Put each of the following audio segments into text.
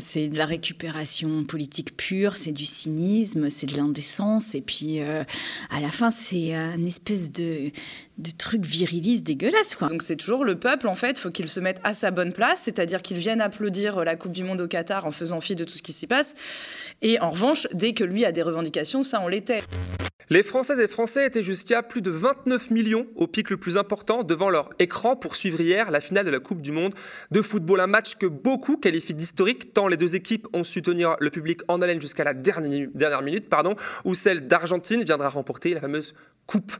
c'est de la récupération politique pure, c'est du cynisme, c'est de l'indécence. Et puis, à la fin, c'est une espèce de, truc viriliste dégueulasse. Quoi. Donc c'est toujours le peuple, en fait, faut qu'il se mette à sa bonne place, c'est-à-dire qu'il vienne applaudir la Coupe du Monde au Qatar en faisant fi de tout ce qui s'y passe. Et en revanche, dès que lui a des revendications, ça on l'était. Les Françaises et Français étaient jusqu'à plus de 29 millions au pic le plus important devant leur écran pour suivre hier la finale de la Coupe du Monde de football. Un match que beaucoup qualifient d'historique tant les deux équipes ont su tenir le public en haleine jusqu'à la dernière, minute, pardon, où celle d'Argentine viendra remporter la fameuse coupe.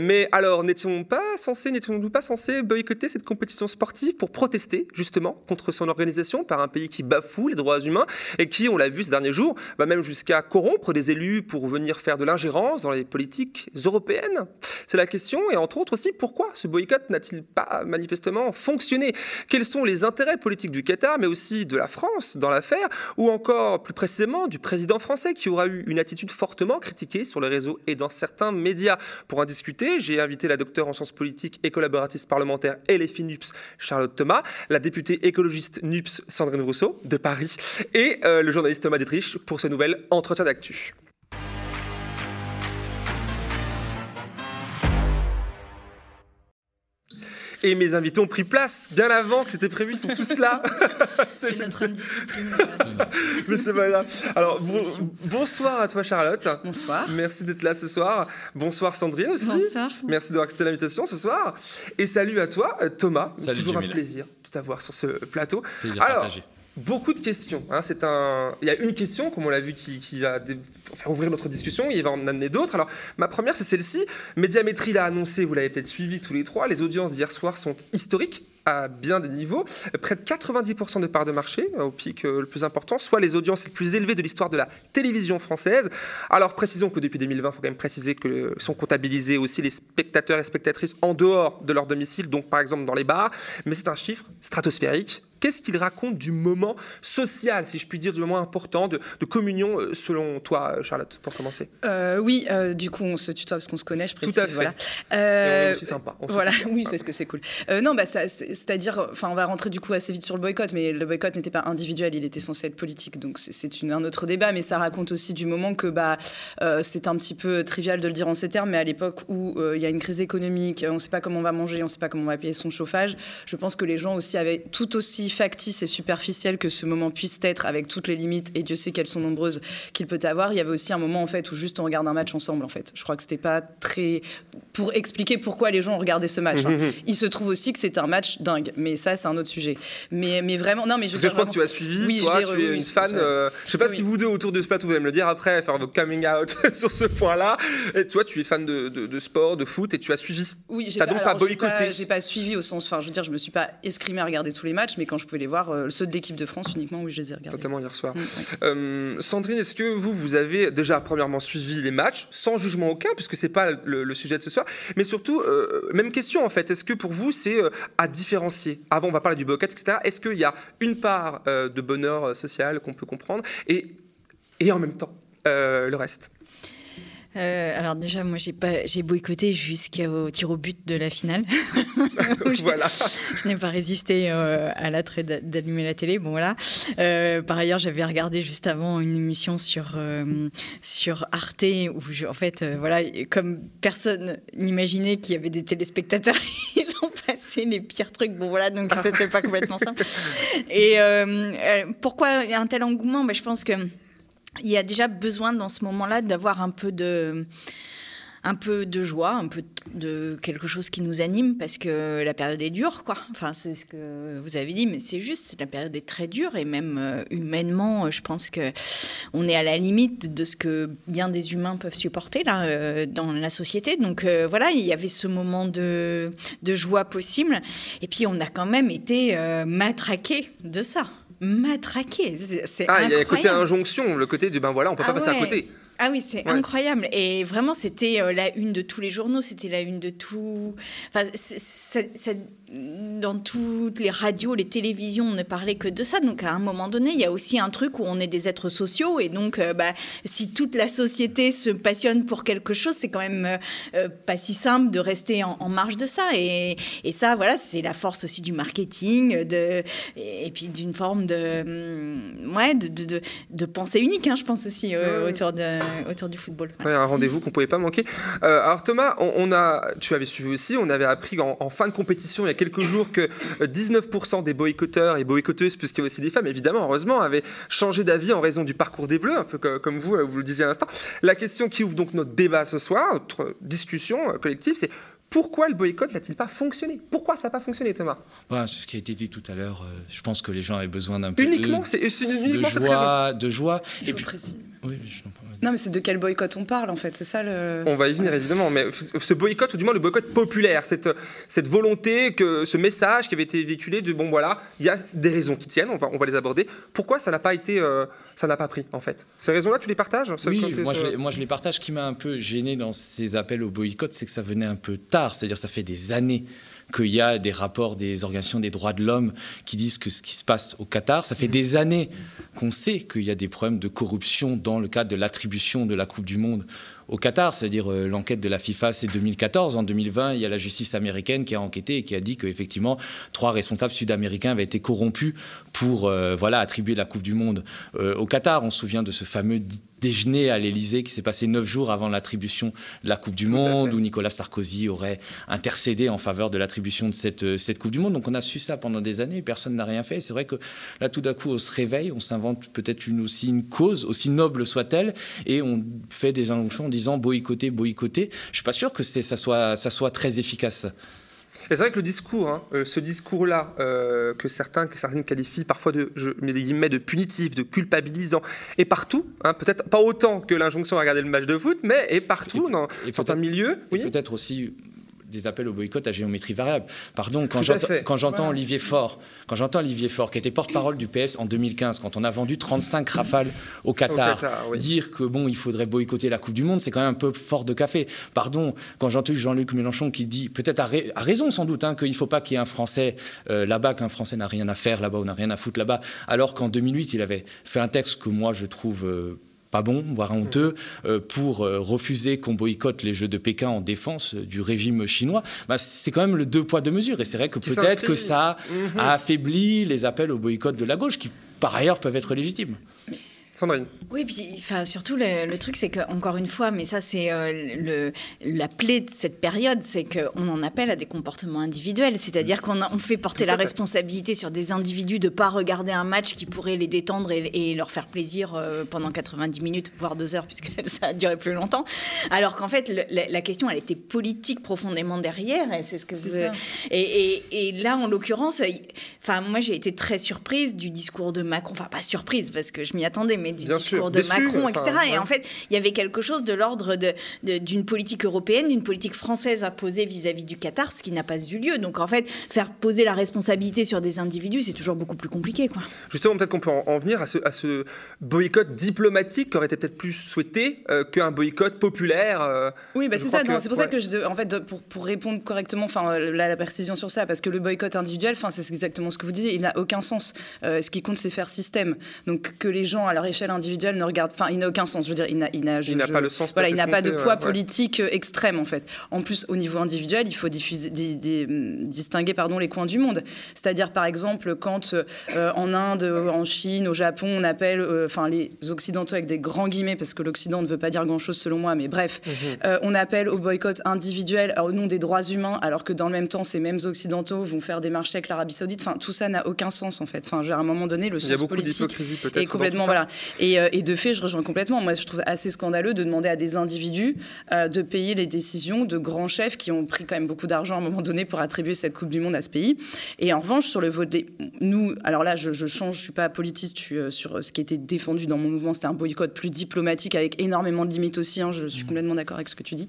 Mais alors, n'étions-nous pas censés, n'étions-nous pas censés boycotter cette compétition sportive pour protester justement contre son organisation par un pays qui bafoue les droits humains et qui, on l'a vu ces derniers jours, va même jusqu'à corrompre des élus pour venir faire de l'ingérence dans les politiques européennes C'est la question. Et entre autres aussi, pourquoi ce boycott n'a-t-il pas manifestement fonctionné? Quels sont les intérêts politiques du Qatar, mais aussi de la France dans l'affaire, ou encore plus précisément du président français qui aura eu une attitude fortement critiquée sur les réseaux et dans certains médias pour en discuter, j'ai invité la docteure en sciences politiques et collaboratrice parlementaire LFI NUPS Charlotte Thomas, la députée écologiste NUPS Sandrine Rousseau de Paris et euh, le journaliste Thomas Détrich pour ce nouvel entretien d'actu. Et mes invités ont pris place bien avant que c'était prévu, ils sont tous là. c'est notre indiscipline. Mais c'est pas grave. Alors, bonsoir à toi, Charlotte. Bonsoir. Merci d'être là ce soir. Bonsoir, Sandrine aussi. Bonsoir. Merci d'avoir accepté l'invitation ce soir. Et salut à toi, euh, Thomas. Salut, Toujours un plaisir de t'avoir sur ce plateau. Plaisir Alors, partagé beaucoup de questions. Hein. Il y a une question, comme on l'a vu, qui, va faire ouvrir notre discussion. Il va en amener d'autres. Alors, ma première, c'est celle-ci. Médiamétrie l'a annoncé, vous l'avez peut-être suivi tous les trois. Les audiences d'hier soir sont historiques à bien des niveaux, près de 90% de parts de marché euh, au pic euh, le plus important, soit les audiences les plus élevées de l'histoire de la télévision française. Alors précisons que depuis 2020, il faut quand même préciser que sont comptabilisés aussi les spectateurs et spectatrices en dehors de leur domicile, donc par exemple dans les bars, mais c'est un chiffre stratosphérique Qu'est-ce qu'il raconte du moment social, si je puis dire, du moment important de, communion, euh, selon toi, Charlotte, pour commencer? Euh, Oui, euh, du coup, on se tutoie parce qu'on se connaît, je précise. Tout à fait. Voilà. Et on est aussi sympa. voilà, oui, parce que c'est cool. non, bah, c'est-à-dire, enfin, on va rentrer du coup assez vite sur le boycott, mais le boycott n'était pas individuel, il était censé être politique, donc c'est un autre débat, mais ça raconte aussi du moment que bah, c'est un petit peu trivial de le dire en ces termes, mais à l'époque où il y a une crise économique, on ne sait pas comment on va manger, on ne sait pas comment on va payer son chauffage, je pense que les gens aussi avaient tout aussi factice et superficiel que ce moment puisse être, avec toutes les limites, et Dieu sait qu'elles sont nombreuses, qu'il peut avoir, il y avait aussi un moment en fait où juste on regarde un match ensemble en fait. Je crois que c'était pas très pour expliquer pourquoi les gens ont regardé ce match. Hein. Il se trouve aussi que c'est un match dingue, mais ça c'est un autre sujet. Mais, mais vraiment, non mais je. Parce que je crois que tu as suivi, oui, toi, tu es une fan. Euh, je sais pas si vous deux autour de ce plateau vous allez me le dire après, faire vos coming out sur ce point-là. Et toi, tu es fan de, de, sport, de foot, et tu as suivi. Oui, j'ai donc pas boycotté. J'ai pas, pas, suivi au sens, enfin, je veux dire, je me suis pas escrimé à regarder tous les matchs, mais quand je pouvais les voir euh, ceux de l'équipe de France uniquement, oui, je les ai regardés. Totalement hier soir. Mm, euh, Sandrine, est-ce que vous, vous avez déjà premièrement suivi les matchs, sans jugement aucun, puisque c'est pas le, sujet de ce soir, mais surtout, euh, même question en fait, est-ce que pour vous c'est à différencier? Avant, on va parler du boycott, etc. Est-ce qu'il y a une part de bonheur social qu'on peut comprendre et, et en même temps le reste? Euh, alors déjà, moi, j'ai pas, j'ai boycotté jusqu'au tir au but de la finale. voilà. Je n'ai pas résisté euh, à l'attrait d'allumer la télé. Bon voilà. Euh, par ailleurs, j'avais regardé juste avant une émission sur sur Arte où, en fait, voilà, comme personne n'imaginait qu'il y avait des téléspectateurs, ils ont passé les pires trucs. Bon voilà, donc c'était pas complètement simple. Et pourquoi un tel engouement? Ben, je pense que il y a déjà besoin dans ce moment-là d'avoir un peu de un peu de joie, un peu de quelque chose qui nous anime parce que la période est dure, quoi. Enfin, c'est ce que vous avez dit, mais c'est juste, la période est très dure et même euh, humainement, je pense que on est à la limite de ce que bien des humains peuvent supporter là euh, dans la société. Donc euh, voilà, il y avait ce moment de, de joie possible et puis on a quand même été matraqué de ça matraqué. ah, il y a le côté injonction, le côté du ben voilà, on peut pas ah passer à côté. Ah oui, c'est incroyable. Et vraiment, c'était euh, la une de tous les journaux, c'était la une de tout. Enfin, dans toutes les radios, les télévisions, on ne parlait que de ça. Donc, à un moment donné, il y a aussi un truc où on est des êtres sociaux. Et donc, euh, bah, si toute la société se passionne pour quelque chose, c'est quand même euh, pas si simple de rester en, marge de ça. Et, et ça, voilà, c'est la force aussi du marketing de, et, puis d'une forme de, hum, ouais, de, de, de, pensée unique, hein, je pense aussi, autour de autour du football. un rendez-vous qu'on pouvait pas manquer. Euh, alors Thomas, on, a, tu avais suivi aussi, on avait appris en, fin de compétition il y a quelques jours que 19% euh, des boycotteurs et boycotteuses, puisqu'il y a aussi des femmes, évidemment, heureusement, avaient changé d'avis en raison du parcours des Bleus, un peu comme vous, euh, vous le disiez à l'instant. La question qui ouvre donc notre débat ce soir, notre discussion collective, c'est pourquoi le boycott n'a-t-il pas fonctionné? Pourquoi ça n'a pas fonctionné, Thomas? C'est ce qui a été dit tout à l'heure. je pense que les gens avaient besoin d'un peu uniquement, de, uniquement de joie, de joie. et puis, oui, je non, mais c'est de quel boycott on parle en fait, c'est ça le. On va y venir évidemment, mais ce boycott, ou du moins le boycott populaire, cette, cette volonté, que ce message qui avait été véhiculé de bon voilà, il y a des raisons qui tiennent, on va, on va les aborder. Pourquoi ça n'a pas été, euh, ça n'a pas pris en fait? Ces raisons-là, tu les partages Oui, moi, je les, moi, je les partage. Ce qui m'a un peu gêné dans ces appels au boycott, c'est que ça venait un peu tard, c'est-à-dire ça fait des années qu'il y a des rapports des organisations des droits de l'homme qui disent que ce qui se passe au Qatar, ça fait mm. des années qu'on sait qu'il y a des problèmes de corruption dans le cadre de l'attribution de la Coupe du Monde au Qatar, c'est-à-dire euh, l'enquête de la FIFA, c'est 2014. En 2020, il y a la justice américaine qui a enquêté et qui a dit qu'effectivement, trois responsables sud-américains avaient été corrompus pour euh, voilà, attribuer la Coupe du Monde euh, au Qatar. On se souvient de ce fameux déjeuner à l'Élysée qui s'est passé neuf jours avant l'attribution de la Coupe du Monde, où Nicolas Sarkozy aurait intercédé en faveur de l'attribution de cette, euh, cette Coupe du Monde. Donc on a su ça pendant des années, personne n'a rien fait. C'est vrai que là, tout d'un coup, on se réveille, on s'invente peut-être une, aussi une cause, aussi noble soit-elle, et on fait des injonctions en disant boycotter, boycotter. Je suis pas sûr que ça soit, ça soit très efficace c'est vrai que le discours, hein, euh, ce discours-là, euh, que certains que certaines qualifient parfois de, je mets des guillemets, de punitif, de culpabilisant, est partout. Hein, peut-être pas autant que l'injonction à regarder le match de foot, mais est partout dans certains milieux. Oui. Peut-être aussi des appels au boycott à géométrie variable. Pardon, quand j'entends Olivier Faure, quand j'entends Olivier Faure, qui était porte-parole du PS en 2015, quand on a vendu 35 rafales au Qatar, dire que bon, il faudrait boycotter la Coupe du Monde, c'est quand même un peu fort de café. Pardon, quand j'entends Jean-Luc Mélenchon qui dit, peut-être à, raison sans doute, hein, qu'il ne faut pas qu'il y ait un Français euh, là-bas, qu'un Français n'a rien à faire là-bas ou n'a rien à foutre là-bas, alors qu'en 2008, il avait fait un texte que moi je trouve euh, pas bon, voire honteux, euh, pour euh, refuser qu'on boycotte les Jeux de Pékin en défense euh, du régime chinois, bah, c'est quand même le deux poids deux mesures. Et c'est vrai que peut-être que ça a affaibli les appels au boycott de la gauche, qui par ailleurs peuvent être légitimes. Sandrine. Oui, puis enfin, surtout le, truc, c'est qu'encore une fois, mais ça c'est euh, la plaie de cette période, c'est qu'on en appelle à des comportements individuels, c'est-à-dire qu'on on fait porter la responsabilité sur des individus de ne pas regarder un match qui pourrait les détendre et, leur faire plaisir euh, pendant 90 minutes, voire deux heures, puisque ça a duré plus longtemps. Alors qu'en fait, la, question, elle était politique profondément derrière, et c'est ce que vous... Et, et, là, en l'occurrence, enfin, moi j'ai été très surprise du discours de Macron, enfin pas surprise parce que je m'y attendais, mais du discours de Macron, etc. Et en fait, il y avait quelque chose de l'ordre d'une politique européenne, d'une politique française à poser vis-à-vis du Qatar, ce qui n'a pas eu lieu. Donc en fait, faire poser la responsabilité sur des individus, c'est toujours beaucoup plus compliqué. Quoi. Justement, peut-être qu'on peut en, venir à ce, à ce, boycott diplomatique qui aurait été peut-être plus souhaité euh, qu'un boycott populaire. Euh, oui, bah c'est ça. C'est pour ça que, je, en fait, pour, pour répondre correctement, enfin, la, la, précision sur ça, parce que le boycott individuel, enfin, c'est exactement ce que vous disiez, il n'a aucun sens. Euh, ce qui compte, c'est faire système. Donc que les gens à leur échelle individuelle ne regarde, enfin, il n'a aucun sens. Je veux dire, il n'a, il n'a, pas le sens. Voilà, il n'a pas de poids politique euh, extrême en fait. En plus, au niveau individuel, il faut diffuser, hum, distinguer pardon les coins du monde. C'est-à-dire, par exemple, quand euh, en Inde, en Chine, au Japon, on appelle, euh, enfin, les occidentaux avec des grands guillemets, parce que l'Occident ne veut pas dire grand-chose selon moi, mais bref, mhm. on appelle au boycott individuel au nom des droits humains, alors que dans le même temps, ces mêmes occidentaux vont faire des marchés avec l'Arabie Saoudite. Enfin, tout ça n'a aucun sens en fait. Enfin, à un moment donné, le sens politique est complètement voilà. Et, et de fait, je rejoins complètement. Moi, je trouve assez scandaleux de demander à des individus euh, de payer les décisions de grands chefs qui ont pris quand même beaucoup d'argent à un moment donné pour attribuer cette Coupe du Monde à ce pays. Et en revanche, sur le vote des... Nous, alors là, je, change, je suis pas politiste, euh, sur ce qui était défendu dans mon mouvement, c'était un boycott plus diplomatique avec énormément de limites aussi. Hein, je suis mmh. complètement d'accord avec ce que tu dis.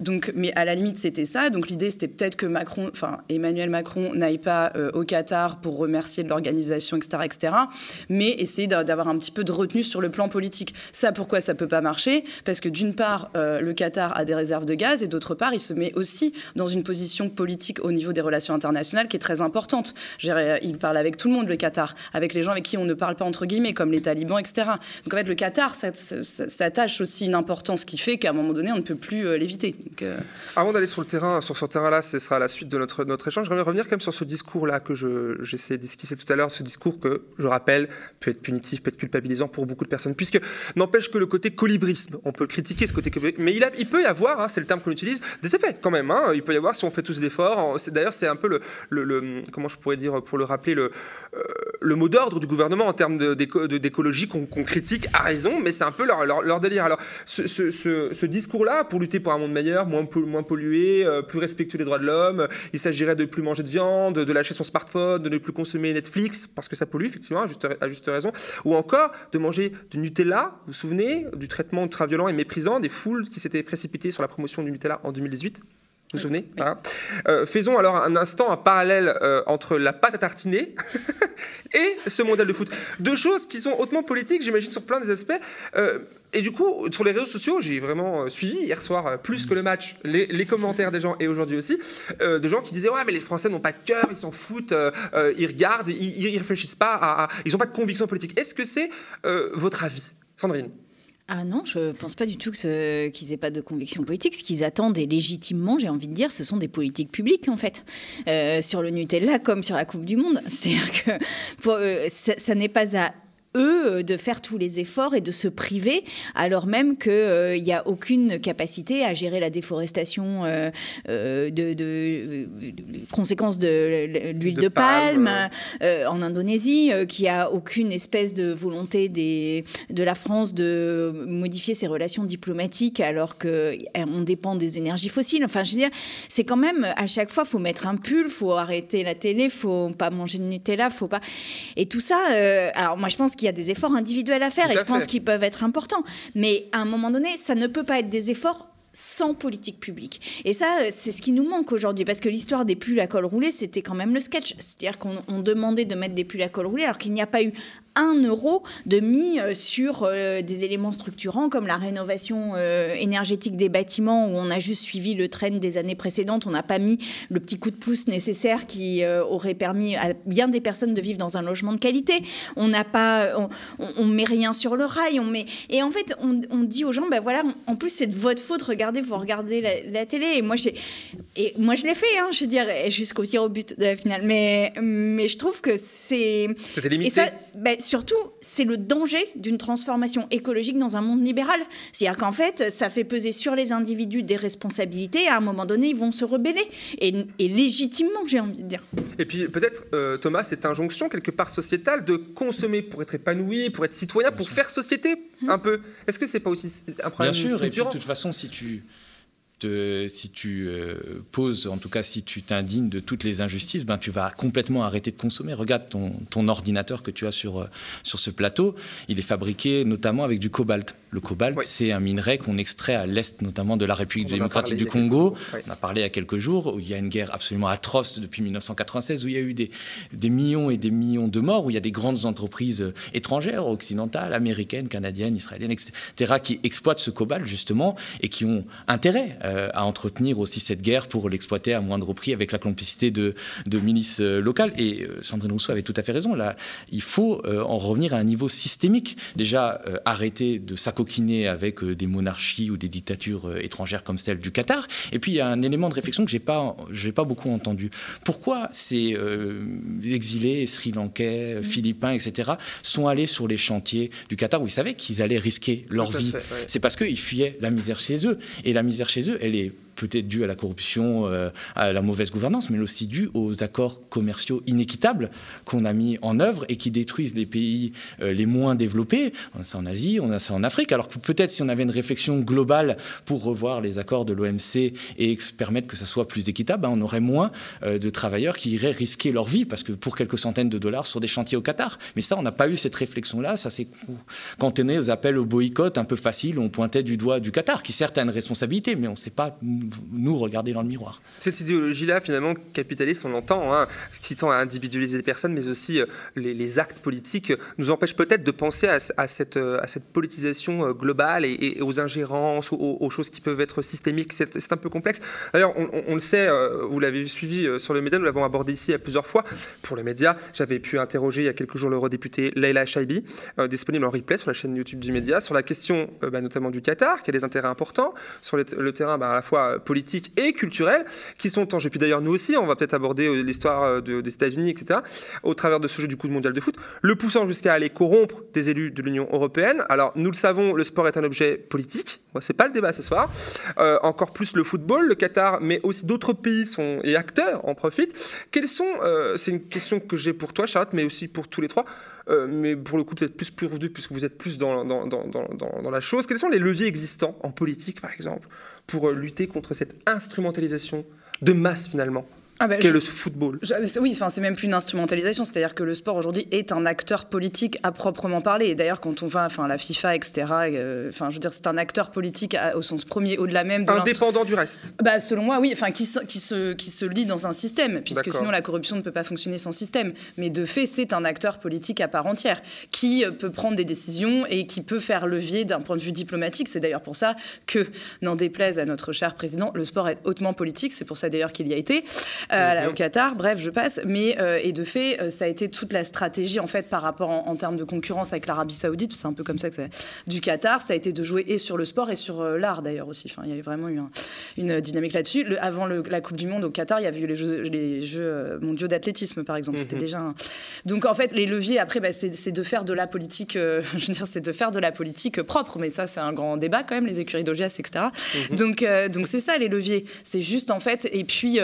Donc, mais à la limite, c'était ça. Donc l'idée, c'était peut-être que Macron, enfin Emmanuel Macron, n'aille pas euh, au Qatar pour remercier de l'organisation, etc., etc. Mais essayer d'avoir un petit peu de retenu sur le plan politique. Ça, pourquoi ça peut pas marcher? Parce que d'une part, euh, le Qatar a des réserves de gaz et d'autre part, il se met aussi dans une position politique au niveau des relations internationales qui est très importante. il parle avec tout le monde, le Qatar, avec les gens avec qui on ne parle pas entre guillemets, comme les talibans, etc. Donc en fait, le Qatar s'attache aussi une importance qui fait qu'à un moment donné, on ne peut plus euh, l'éviter. Euh, Avant d'aller sur le terrain, sur ce terrain-là, ce sera la suite de notre, notre échange. J'aimerais revenir quand même sur ce discours-là que j'essaie d'esquisser tout à l'heure, ce discours que, je rappelle, peut être punitif, peut être culpabilisant pour beaucoup de personnes, puisque n'empêche que le côté colibrisme, on peut critiquer, ce côté mais il, a, il peut y avoir, hein, c'est le terme qu'on utilise, des effets quand même. Hein. Il peut y avoir si on fait tous d'efforts. D'ailleurs, c'est un peu le, le, comment je pourrais dire pour le rappeler le, euh, le mot d'ordre du gouvernement en termes d'écologie qu'on critique à raison, mais c'est un peu leur, leur, délire. Alors, ce, ce, ce, discours-là, pour lutter pour un monde meilleur, moins, moins pollué, euh, plus respectueux des droits de l'homme, il s'agirait de ne plus manger de viande, de lâcher son smartphone, de ne plus consommer Netflix parce que ça pollue effectivement, à juste, à juste raison, ou encore de manger du Nutella. Vous vous souvenez du traitement ultra-violent et méprisant des foules qui s'étaient précipitées sur la promotion du Nutella en 2018 vous vous souvenez? Euh, Faisons alors un instant un parallèle euh, entre la pâte à tartiner et ce modèle de foot. Deux choses qui sont hautement politiques, j'imagine, sur plein des aspects. Euh, et du coup, sur les réseaux sociaux, j'ai vraiment suivi hier soir, plus que le match, les, commentaires des gens et aujourd'hui aussi, de gens qui disaient Ouais, mais les Français n'ont pas de cœur, ils s'en foutent, ils regardent, ils, ne réfléchissent pas, ils n'ont pas de conviction politique. Est-ce que c'est votre avis, Sandrine? Ah non, je ne pense pas du tout qu'ils n'aient pas de conviction politique. Ce qu'ils attendent, et légitimement, j'ai envie de dire, ce sont des politiques publiques, en fait. Euh, sur le Nutella, comme sur la Coupe du Monde. C'est-à-dire que euh, ça n'est pas à eux euh, de faire tous les efforts et de se priver, alors même qu'il euh, n'y a aucune capacité à gérer la déforestation euh, de, de, conséquences de l'huile de, palme, en Indonésie, qui a aucune espèce de volonté des, de la France de modifier ses relations diplomatiques alors qu'on dépend des énergies fossiles. Enfin, je veux dire, c'est quand même à chaque fois, faut mettre un pull, faut arrêter la télé, faut pas manger de Nutella, faut pas. Et tout ça, alors moi je pense qu'il il y a des efforts individuels à faire et je pense qu'ils peuvent être importants. Mais à un moment donné, ça ne peut pas être des efforts sans politique publique. Et ça, c'est ce qui nous manque aujourd'hui, parce que l'histoire des pulls à col roulé, c'était quand même le sketch. C'est-à-dire qu'on demandait de mettre des pulls à col roulé alors qu'il n'y a pas eu un euro de mis euh, sur euh, des éléments structurants comme la rénovation euh, énergétique des bâtiments où on a juste suivi le train des années précédentes. On n'a pas mis le petit coup de pouce nécessaire qui aurait permis à bien des personnes de vivre dans un logement de qualité. On n'a pas, on, met rien sur le rail. On met et en fait on, dit aux gens ben voilà, en plus c'est de votre faute. Regardez, vous regardez la, télé. Et moi j'ai et moi je l'ai fait, hein, je veux dire jusqu'au tir au but de la finale. Mais mais je trouve que c'est c'était limité. Ben, surtout, c'est le danger d'une transformation écologique dans un monde libéral. C'est-à-dire qu'en fait, ça fait peser sur les individus des responsabilités. Et à un moment donné, ils vont se rebeller. Et, légitimement, j'ai envie de dire. Et puis, peut-être, euh, Thomas, cette injonction, quelque part sociétale, de consommer pour être épanoui, pour être citoyen, pour faire société, mmh. un peu. Est-ce que c'est pas aussi un problème Bien sûr. Et puis, de toute façon, si tu si tu euh, poses, en tout cas si tu t'indignes de toutes les injustices, ben, tu vas complètement arrêter de consommer. Regarde ton, ton ordinateur que tu as sur, euh, sur ce plateau, il est fabriqué notamment avec du cobalt. Le cobalt, c'est un minerai qu'on extrait à l'est notamment de la République démocratique du Congo. On a parlé il y a quelques jours où il y a une guerre absolument atroce depuis 1996, où il y a eu des, des millions et des millions de morts, où il y a des grandes entreprises étrangères, occidentales, américaines, canadiennes, israéliennes, etc., qui exploitent ce cobalt justement et qui ont intérêt euh, à entretenir aussi cette guerre pour l'exploiter à moindre prix avec la complicité de, de milices euh, locales. Et euh, Sandrine Rousseau avait tout à fait raison. Là, il faut en revenir à un niveau systémique. Déjà, arrêter de s'acoquiner avec des monarchies ou des dictatures étrangères comme celle du Qatar. Et puis, il y a un élément de réflexion que je n'ai pas, pas beaucoup entendu. Pourquoi ces exilés sri lankais, mmh. philippins, etc., sont allés sur les chantiers du Qatar? Où ils savaient qu'ils allaient risquer leur vie C'est parce qu'ils fuyaient la misère chez eux. Et la misère chez eux, elle est peut-être dû à la corruption, euh, à la mauvaise gouvernance, mais aussi dû aux accords commerciaux inéquitables qu'on a mis en œuvre et qui détruisent les pays euh, les moins développés. On a ça en Asie, on a ça en Afrique. Alors que peut-être si on avait une réflexion globale pour revoir les accords de l'OMC et permettre que ça soit plus équitable, ben, on aurait moins euh, de travailleurs qui iraient risquer leur vie parce que pour quelques centaines de dollars sur des chantiers au Qatar. Mais ça, on n'a pas eu cette réflexion-là. Ça s'est cantonné aux appels au boycott un peu faciles. On pointait du doigt du Qatar, qui certes a une responsabilité, mais on ne sait pas nous regarder dans le miroir. Cette idéologie-là, finalement, capitaliste, on l'entend, hein, qui tend à individualiser les personnes, mais aussi euh, les, actes politiques, nous empêche peut-être de penser à, cette, à cette politisation globale et, aux ingérences, aux, choses qui peuvent être systémiques. C'est un peu complexe. D'ailleurs, on, le sait, vous l'avez suivi sur le média, nous l'avons abordé ici à plusieurs fois. Pour les médias, j'avais pu interroger il y a quelques jours l'eurodéputé Leila Shaibi, disponible en replay sur la chaîne YouTube du média, sur la question bah, notamment du Qatar, qui a des intérêts importants, sur le, terrain bah, à la fois politique et culturel, qui sont en jeu. Puis d'ailleurs, nous aussi, on va peut-être aborder euh, l'histoire euh, des États-Unis, etc., au travers de ce jeu du coup de mondial de foot, le poussant jusqu'à aller corrompre des élus de l'Union européenne. Alors, nous le savons, le sport est un objet politique. Ce n'est pas le débat ce soir. Euh, encore plus le football, le Qatar, mais aussi d'autres pays sont, et acteurs en profitent. Quels sont, c'est une question que j'ai pour toi, Charlotte, mais aussi pour tous les trois. Mais pour le coup peut-être plus pour vous puisque vous êtes plus dans, dans, dans, dans, la chose. Quels sont les leviers existants en politique, par exemple, pour lutter contre cette instrumentalisation de masse finalement ah ben, le football. oui, enfin, c'est même plus une instrumentalisation, c'est-à-dire que le sport aujourd'hui est un acteur politique à proprement parler. Et d'ailleurs, quand on va, enfin, la FIFA, etc., euh, enfin, je veux dire, c'est un acteur politique au sens premier, au-delà même de indépendant du reste. Bah, selon moi, oui, enfin, qui, qui se qui se lie dans un système, puisque sinon la corruption ne peut pas fonctionner sans système. Mais de fait, c'est un acteur politique à part entière qui euh, peut prendre des décisions et qui peut faire levier d'un point de vue diplomatique. C'est d'ailleurs pour ça que, n'en déplaise à notre cher président, le sport est hautement politique. C'est pour ça d'ailleurs qu'il y a été. Euh, au Qatar. Bref, je passe. Mais euh, et de fait, euh, ça a été toute la stratégie en fait par rapport en, termes de concurrence avec l'Arabie Saoudite. C'est un peu comme ça que du Qatar. Ça a été de jouer et sur le sport et sur l'art d'ailleurs aussi. Enfin, il y avait vraiment eu une dynamique là-dessus. avant la Coupe du Monde au Qatar, il y avait eu les Jeux, les jeux mondiaux d'athlétisme par exemple. C'était mhm. déjà. Donc en fait, les leviers après, bah, c'est de faire de la politique. je veux dire, c'est de faire de la politique propre. Mais ça, c'est un grand débat quand même. Les écuries d'OGS, etc. Mhm. Donc donc c'est ça les leviers. C'est juste en fait. Et puis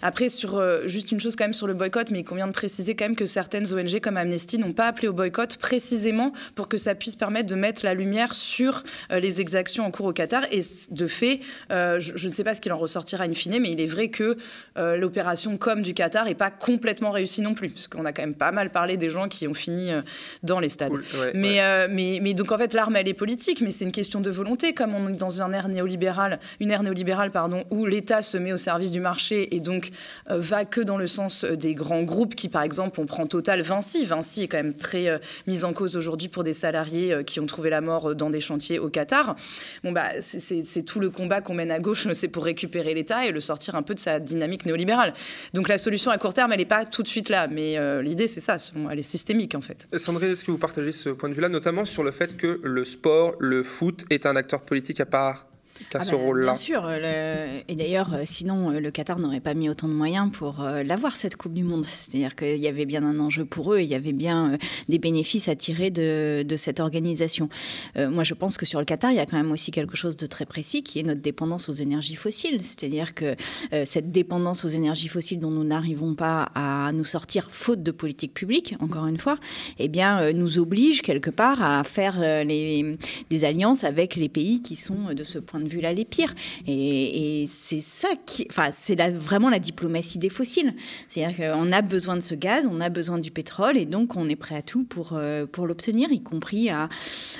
après sur euh, juste une chose quand même sur le boycott, mais il convient de préciser quand même que certaines ONG comme Amnesty n'ont pas appelé au boycott précisément pour que ça puisse permettre de mettre la lumière sur euh, les exactions en cours au Qatar. Et de fait, euh, je, ne sais pas ce qu'il en ressortira in fine, mais il est vrai que l'opération com du Qatar n'est pas complètement réussie non plus, parce qu'on a quand même pas mal parlé des gens qui ont fini dans les stades. mais, mais, mais donc en fait, l'arme, elle est politique, mais c'est une question de volonté, comme on est dans un ère néolibérale, une ère néolibérale pardon, où l'État se met au service du marché et donc va que dans le sens euh, des grands groupes qui, par exemple, on prend Total Vinci. Vinci est quand même très euh, mise en cause aujourd'hui pour des salariés euh, qui ont trouvé la mort dans des chantiers au Qatar. Bon, bah, c'est tout le combat qu'on mène à gauche, c'est pour récupérer l'État et le sortir un peu de sa dynamique néolibérale. Donc la solution à court terme, elle n'est pas tout de suite là, mais l'idée, c'est ça, elle est systémique en fait. Sandrine, est-ce que vous partagez ce point de vue-là, notamment sur le fait que le sport, le foot est un acteur politique à part ah bah, Bien sûr. Et d'ailleurs, euh, sinon, euh, le Qatar n'aurait pas mis autant de moyens pour euh, l'avoir, cette Coupe du Monde. C'est-à-dire qu'il y avait bien un enjeu pour eux, il y avait bien des bénéfices à tirer de, de cette organisation. moi, je pense que sur le Qatar, il y a quand même aussi quelque chose de très précis qui est notre dépendance aux énergies fossiles. C'est-à-dire que cette dépendance aux énergies fossiles dont nous n'arrivons pas à nous sortir, faute de politique publique, encore une fois, eh bien, nous oblige quelque part à faire les, des alliances avec les pays qui sont de ce point de vue là les pires. Et, c'est ça qui, enfin, c'est vraiment la diplomatie des fossiles. C'est-à-dire qu'on a besoin de ce gaz, on a besoin du pétrole, et donc on est prêt à tout pour, euh, pour l'obtenir, y compris à,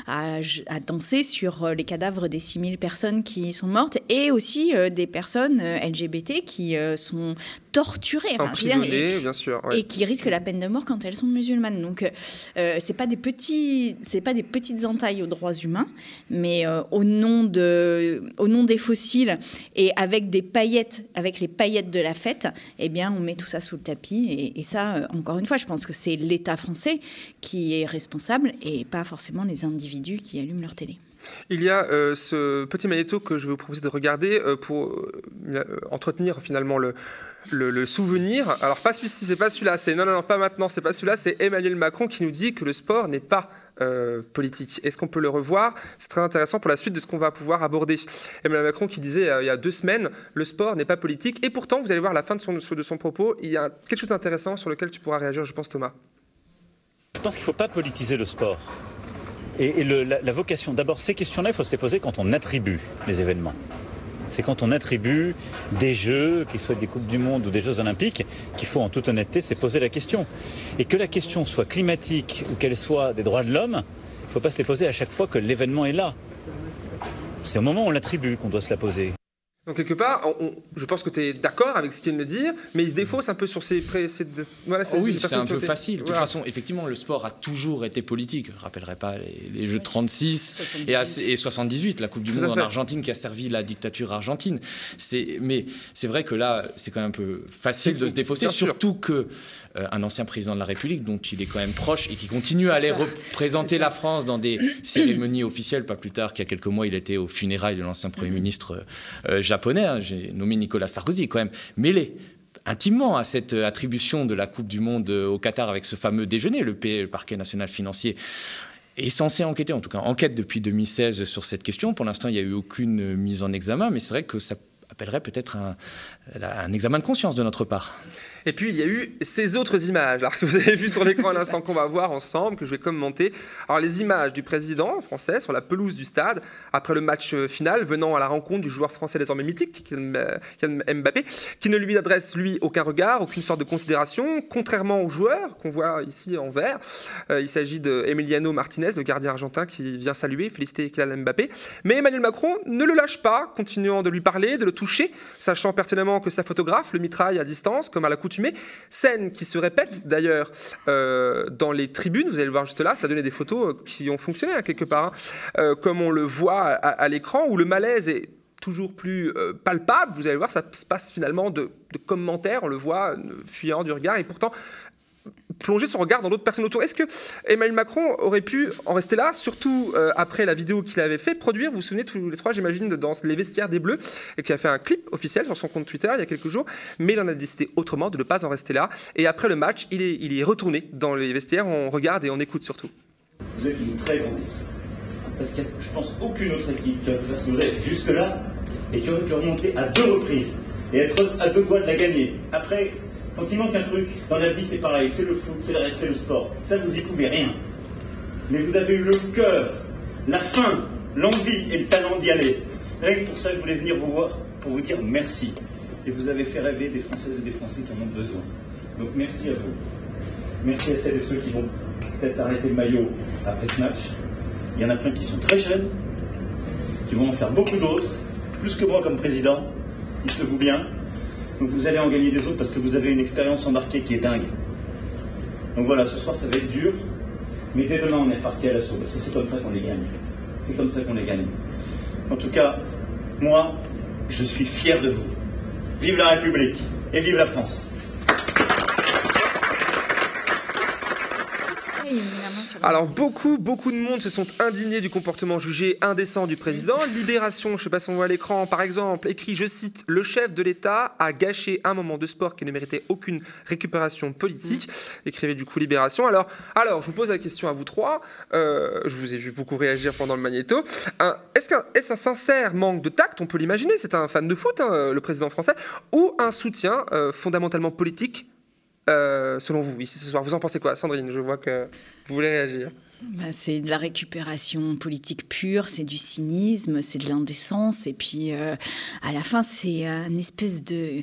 à, danser sur euh, les cadavres des 6000 personnes qui sont mortes, et aussi euh, des personnes LGBT qui sont torturées, emprisonnées, bien sûr, et qui risquent la peine de mort quand elles sont musulmanes. Donc, c'est pas des petits, c'est pas des petites entailles aux droits humains, mais au nom de au nom des fossiles et avec des paillettes, avec les paillettes de la fête, eh bien, on met tout ça sous le tapis. Et, ça, euh, encore une fois, je pense que c'est l'État français qui est responsable et pas forcément les individus qui allument leur télé. Il y a euh, ce petit magnéto que je vais vous proposer de regarder euh, pour entretenir finalement le, le, souvenir. Alors pas celui-ci, c'est pas celui-là. C'est non, non, pas maintenant. C'est pas celui-là. C'est Emmanuel Macron qui nous dit que le sport n'est pas euh, politique. Est-ce qu'on peut le revoir? C'est très intéressant pour la suite de ce qu'on va pouvoir aborder. Emmanuel Macron qui disait euh, il y a deux semaines, le sport n'est pas politique. Et pourtant, vous allez voir la fin de son, de son propos, il y a quelque chose d'intéressant sur lequel tu pourras réagir, je pense, Thomas. Je pense qu'il ne faut pas politiser le sport. Et, la, la vocation, d'abord, ces questions-là, il faut se les poser quand on attribue les événements c'est quand on attribue des jeux, qu'ils soient des Coupes du Monde ou des Jeux Olympiques, qu'il faut en toute honnêteté c'est poser la question. Et que la question soit climatique ou qu'elle soit des droits de l'homme, il ne faut pas se les poser à chaque fois que l'événement est là. C'est au moment où on l'attribue qu'on doit se la poser. Donc quelque part, je pense que tu es d'accord avec ce qu'il vient de dire, mais il se défausse un peu sur ses... Pré, voilà, oh oui, c'est un peu facile. De toute façon, effectivement, le sport a toujours été politique. Je ne rappellerai pas les, Jeux 36 et, 78, la Coupe du Monde en Argentine qui a servi la dictature argentine. Mais c'est vrai que là, c'est quand même un peu facile de se défausser, surtout que euh, un ancien président de la République dont il est quand même proche et qui continue à aller représenter la France dans des cérémonies officielles. Pas plus tard qu'il y a quelques mois, il était aux funérailles de l'ancien Premier mm-hmm. ministre euh, japonais. Hein. J'ai nommé Nicolas Sarkozy, quand même mêlé intimement à cette attribution de la Coupe du Monde euh, au Qatar avec ce fameux déjeuner. Le, le parquet national financier est censé enquêter, en tout cas enquête depuis 2016 sur cette question. Pour l'instant, il n'y a eu aucune mise en examen, mais c'est vrai que ça appellerait peut-être un, un examen de conscience de notre part. Et puis il y a eu ces autres images alors, que vous avez vues sur l'écran à l'instant qu'on va voir ensemble, que je vais commenter. Alors les images du président français sur la pelouse du stade après le match euh, final, venant à la rencontre du joueur français désormais mythique, Kylian Mbappé, qui ne lui adresse lui aucun regard, aucune sorte de considération, contrairement au joueur qu'on voit ici en vert. Euh, il s'agit de Emiliano Martinez, le gardien argentin, qui vient saluer, féliciter Kylian Mbappé. Mais Emmanuel Macron ne le lâche pas, continuant de lui parler, de le toucher, sachant pertinemment que sa photographe le mitraille à distance, comme à la coutumée. Scène qui se répète d'ailleurs euh, dans les tribunes, vous allez le voir juste là, ça donnait des photos euh, qui ont fonctionné hein, quelque part, hein. euh, comme on le voit à, l'écran, où le malaise est toujours plus palpable. Vous allez voir, ça se passe finalement de commentaires, on le voit fuyant du regard, et pourtant plonger son regard dans d'autres personnes autour. Est-ce que Emmanuel Macron aurait pu en rester là, surtout euh, après la vidéo qu'il avait fait produire, vous vous souvenez tous les trois, j'imagine, dans les vestiaires des Bleus, et qui a fait un clip officiel sur son compte Twitter il y a quelques jours, mais il en a décidé autrement de ne pas en rester là. Et après le match, il est, il est retourné dans les vestiaires, on regarde et on écoute surtout. Vous êtes une très grande équipe. Parce qu'il n'y a, je pense, aucune autre équipe qui a pu faire jusque-là et qui aurait pu remonter à deux reprises et être à deux doigts de la gagner. Après, quand il manque un truc, dans la vie c'est pareil, c'est le foot, c'est le, le sport. Ça, vous y pouvez rien. Mais vous avez eu le cœur, la faim, l'envie et le talent d'y aller. Rien que pour ça, je voulais venir vous voir pour vous dire merci. Et vous avez fait rêver des Françaises et des Français qui en ont besoin. Donc merci à vous. Merci à celles et ceux qui vont peut-être arrêter le maillot après ce match. Il y en a plein qui sont très jeunes, qui vont en faire beaucoup d'autres, plus que moi comme président. Se vous bien. Donc vous allez en gagner des autres parce que vous avez une expérience embarquée qui est dingue. Donc voilà, ce soir ça va être dur, mais dès demain on est parti à l'assaut parce que c'est comme ça qu'on les gagne. C'est comme ça qu'on les gagne. En tout cas, moi, je suis fier de vous. Vive la République et vive la France. Alors beaucoup, beaucoup de monde se sont indignés du comportement jugé indécent du président. Libération, je ne sais pas si on voit à l'écran, par exemple, écrit, je cite, le chef de l'État a gâché un moment de sport qui ne méritait aucune récupération politique. Écrivait du coup Libération. Alors, alors, je vous pose la question à vous trois. Euh, je vous ai vu beaucoup réagir pendant le magnéto. Est-ce qu'un est un sincère manque de tact On peut l'imaginer. C'est un fan de foot, hein, le président français, ou un soutien euh, fondamentalement politique euh, selon vous, ici ce soir. Vous en pensez quoi, Sandrine? Je vois que vous voulez réagir. Bah, c'est de la récupération politique pure, c'est du cynisme, c'est de l'indécence, et puis euh, à la fin, c'est une espèce de,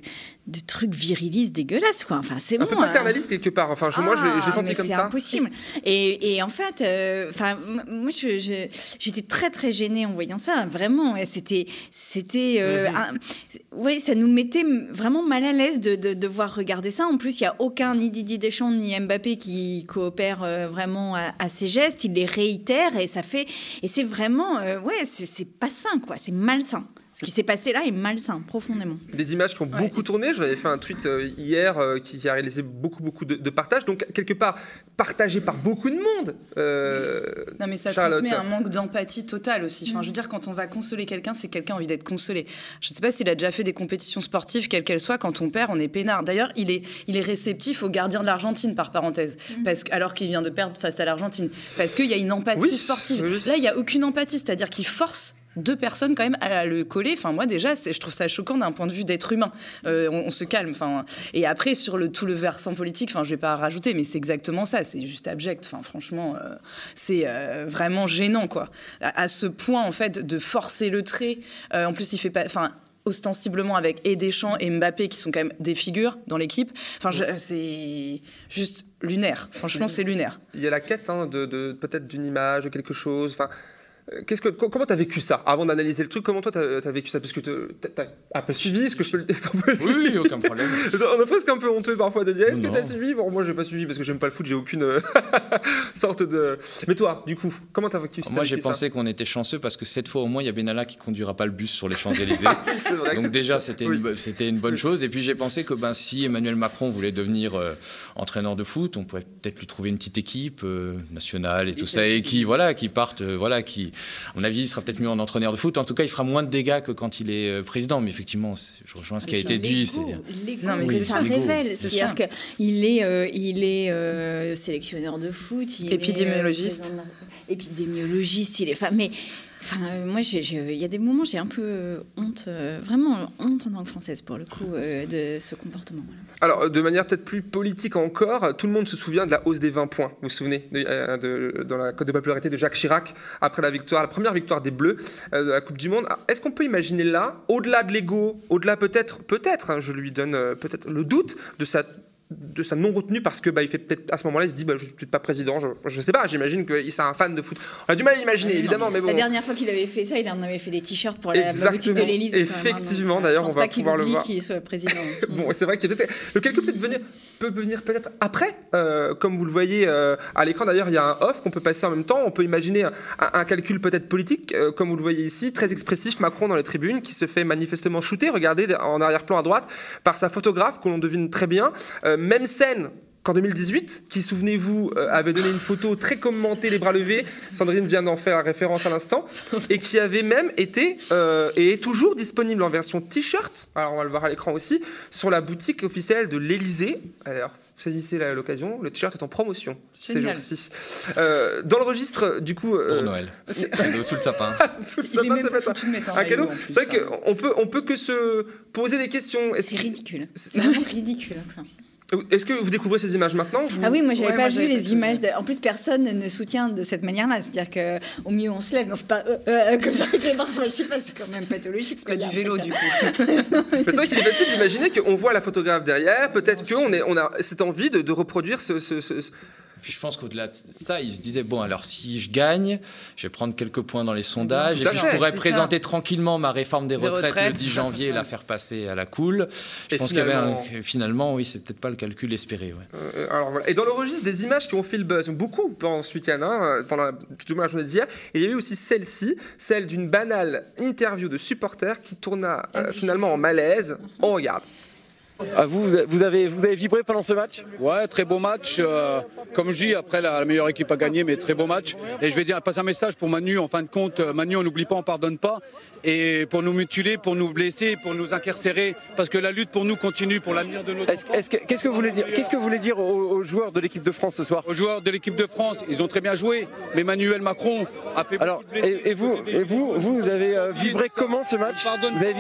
de trucs virilistes dégueulasses, quoi. Enfin, c'est un peu paternaliste quelque part. Enfin, moi, j'ai ah, senti comme ça. C'est impossible. Et, et, en fait, euh, enfin, moi, j'étais très très gênée en voyant ça. Vraiment, c'était, c'était, euh, mhm. ça nous mettait vraiment mal à l'aise de, de, voir regarder ça. En plus, il y a aucun ni Didier Deschamps ni Mbappé qui coopèrent euh, vraiment à, à, ces gestes. Ils les réitèrent et ça fait, et c'est vraiment, ouais, c'est pas sain, quoi. C'est malsain ce qui s'est passé là est malsain, profondément. Des images qui ont beaucoup tourné. J'avais fait un tweet euh, hier euh, qui, a réalisé beaucoup, beaucoup de, de, partages. Donc, quelque part, partagé par beaucoup de monde. Euh, non, mais ça transmet un manque d'empathie totale aussi. Enfin, je veux dire, quand on va consoler quelqu'un, c'est quelqu'un a envie d'être consolé. Je ne sais pas s'il a déjà fait des compétitions sportives, quelles qu'elles soient. Quand on perd, on est peinard. D'ailleurs, il est, il est réceptif au gardien de l'Argentine, par parenthèse, mm. parce alors qu'il vient de perdre face à l'Argentine. Parce qu'il y a une empathie sportive. Là, il n'y a aucune empathie. C'est-à-dire qu'il force deux personnes quand même à le coller. Enfin, moi déjà, je trouve ça choquant d'un point de vue d'être humain. Euh, on, se calme. Enfin, et après sur le tout le versant politique, enfin, je vais pas rajouter, mais c'est exactement ça. C'est juste abject. Enfin, franchement, euh, c'est euh, vraiment gênant, quoi. À, ce point, en fait, de forcer le trait. en plus, il fait pas. Enfin, ostensiblement avec et Deschamps et Mbappé qui sont quand même des figures dans l'équipe. Enfin, c'est juste lunaire. Franchement, c'est lunaire. Il y a la quête hein, de, de peut-être d'une image, de quelque chose. Enfin, Qu'est-ce que, comment tu as vécu ça Avant d'analyser le truc, comment toi tu as, vécu ça? Parce que tu as un peu suivi, est-ce que je peux le dire Oui, aucun problème. On est presque un peu honteux parfois de dire est-ce que tu as suivi? Bon, moi j'ai pas suivi parce que j'aime pas le foot, j'ai aucune euh, sorte de. Mais toi, du coup, comment tu as vécu ça Moi j'ai pensé qu'on était chanceux parce que cette fois au moins il y a Benalla qui conduira pas le bus sur les Champs-Élysées. Donc déjà c'était une, c'était une bonne chose. Et puis j'ai pensé que ben, si Emmanuel Macron voulait devenir euh, entraîneur de foot, on pourrait peut-être lui trouver une petite équipe euh, nationale et tout ça, et qui, voilà, qui partent, voilà, qui à mon avis, il sera peut-être mieux en entraîneur de foot. En tout cas, il fera moins de dégâts que quand il est euh, président. Mais effectivement, je rejoins ce qui a été dit. Non, mais ça révèle. C'est-à-dire qu'il est, euh, il est euh, sélectionneur de foot. Il épidémiologiste. Est, épidémiologiste, il est. Enfin, mais Enfin, euh, moi, il y a des moments, j'ai un peu euh, honte, euh, vraiment honte en tant que française pour le coup, de ce comportement. Alors, de manière peut-être plus politique encore, tout le monde se souvient de la hausse des 20 points. Vous vous souvenez de, dans la cote de popularité de Jacques Chirac après la victoire, la première victoire des Bleus de la Coupe du Monde. Est-ce qu'on peut imaginer là, au-delà de l'ego, au-delà peut-être, peut-être, hein, je lui donne peut-être le doute de sa de sa non retenue parce que bah, il fait peut-être à ce moment-là il se dit bah, je suis peut-être pas président je, je sais pas j'imagine qu'il c'est un fan de foot. On a du mal à l'imaginer évidemment mais bon. La dernière fois qu'il avait fait ça il en avait fait des t-shirts pour la, boutique de l'Élysée hein, effectivement d'ailleurs on va pouvoir le voir. qu'il soit président. Bon c'est vrai que le calcul peut-être venir peut venir peut-être après euh, comme vous le voyez euh, à l'écran. D'ailleurs il y a un off qu'on peut passer en même temps. On peut imaginer un, calcul peut-être politique euh, comme vous le voyez ici très expressif Macron dans les tribunes qui se fait manifestement shooter regardez en arrière-plan à droite par sa photographe que l'on devine très bien même scène qu'en 2018, qui, souvenez-vous, euh, avait donné une photo très commentée, les bras levés. Sandrine vient d'en faire référence à l'instant. Et qui avait même été euh, et est toujours disponible en version t-shirt. Alors, on va le voir à l'écran aussi, sur la boutique officielle de l'Elysée. Alors, saisissez l'occasion, le t-shirt est en promotion ces jours-ci. Euh, dans le registre, du coup. Pour Noël. sous le sapin. sous le sapin, ça peut être un, cadeau. C'est vrai hein. qu'on peut, on peut que se poser des questions. C'est ridicule. C'est vraiment ridicule. Est-ce que vous découvrez ces images maintenant Ah oui, moi j'avais pas vu les images. En plus, personne ne soutient de cette manière-là. C'est-à-dire qu'au mieux on se lève, mais on fait pas euh, euh, comme ça avec les bras. je sais pas, c'est quand même pathologique. C'est du vélo du coup. c'est vrai qu'il est facile d'imaginer qu'on voit la photographe derrière. Peut-être qu'on on a cette envie de, reproduire ce, puis je pense qu'au-delà de ça, il se disait bon, alors si je gagne, je vais prendre quelques points dans les sondages, et puis je pourrais présenter tranquillement ma réforme des, retraites, le 10 janvier et la faire passer à la coule. Je pense qu'il y avait un... finalement, oui, c'est peut-être pas le calcul espéré. Euh, alors, voilà. Et dans le registre des images qui ont fait le buzz, beaucoup pendant ce week-end, hein, pendant la, la journée d'hier, il y a eu aussi celle-ci, celle d'une banale interview de supporters qui tourna euh, finalement en malaise. On regarde. Ah, vous, vous, avez, vous avez vibré pendant ce match? Ouais, très beau match. Euh, comme je dis, après la, meilleure équipe a gagné, mais très beau match. Et je vais dire, passer un message pour Manu. En fin de compte, euh, Manu, on n'oublie pas, on pardonne pas. Et pour nous mutiler, pour nous blesser, pour nous incarcérer, parce que la lutte pour nous continue pour l'avenir de nos Qu'est-ce que, vous voulez dire Qu'est-ce que vous voulez dire aux, joueurs de l'équipe de France ce soir? Aux joueurs de l'équipe de France, ils ont très bien joué, mais Manuel Macron a fait. Alors, et, vous, et vous, vous, avez euh, vibré comment ce match? Vous avez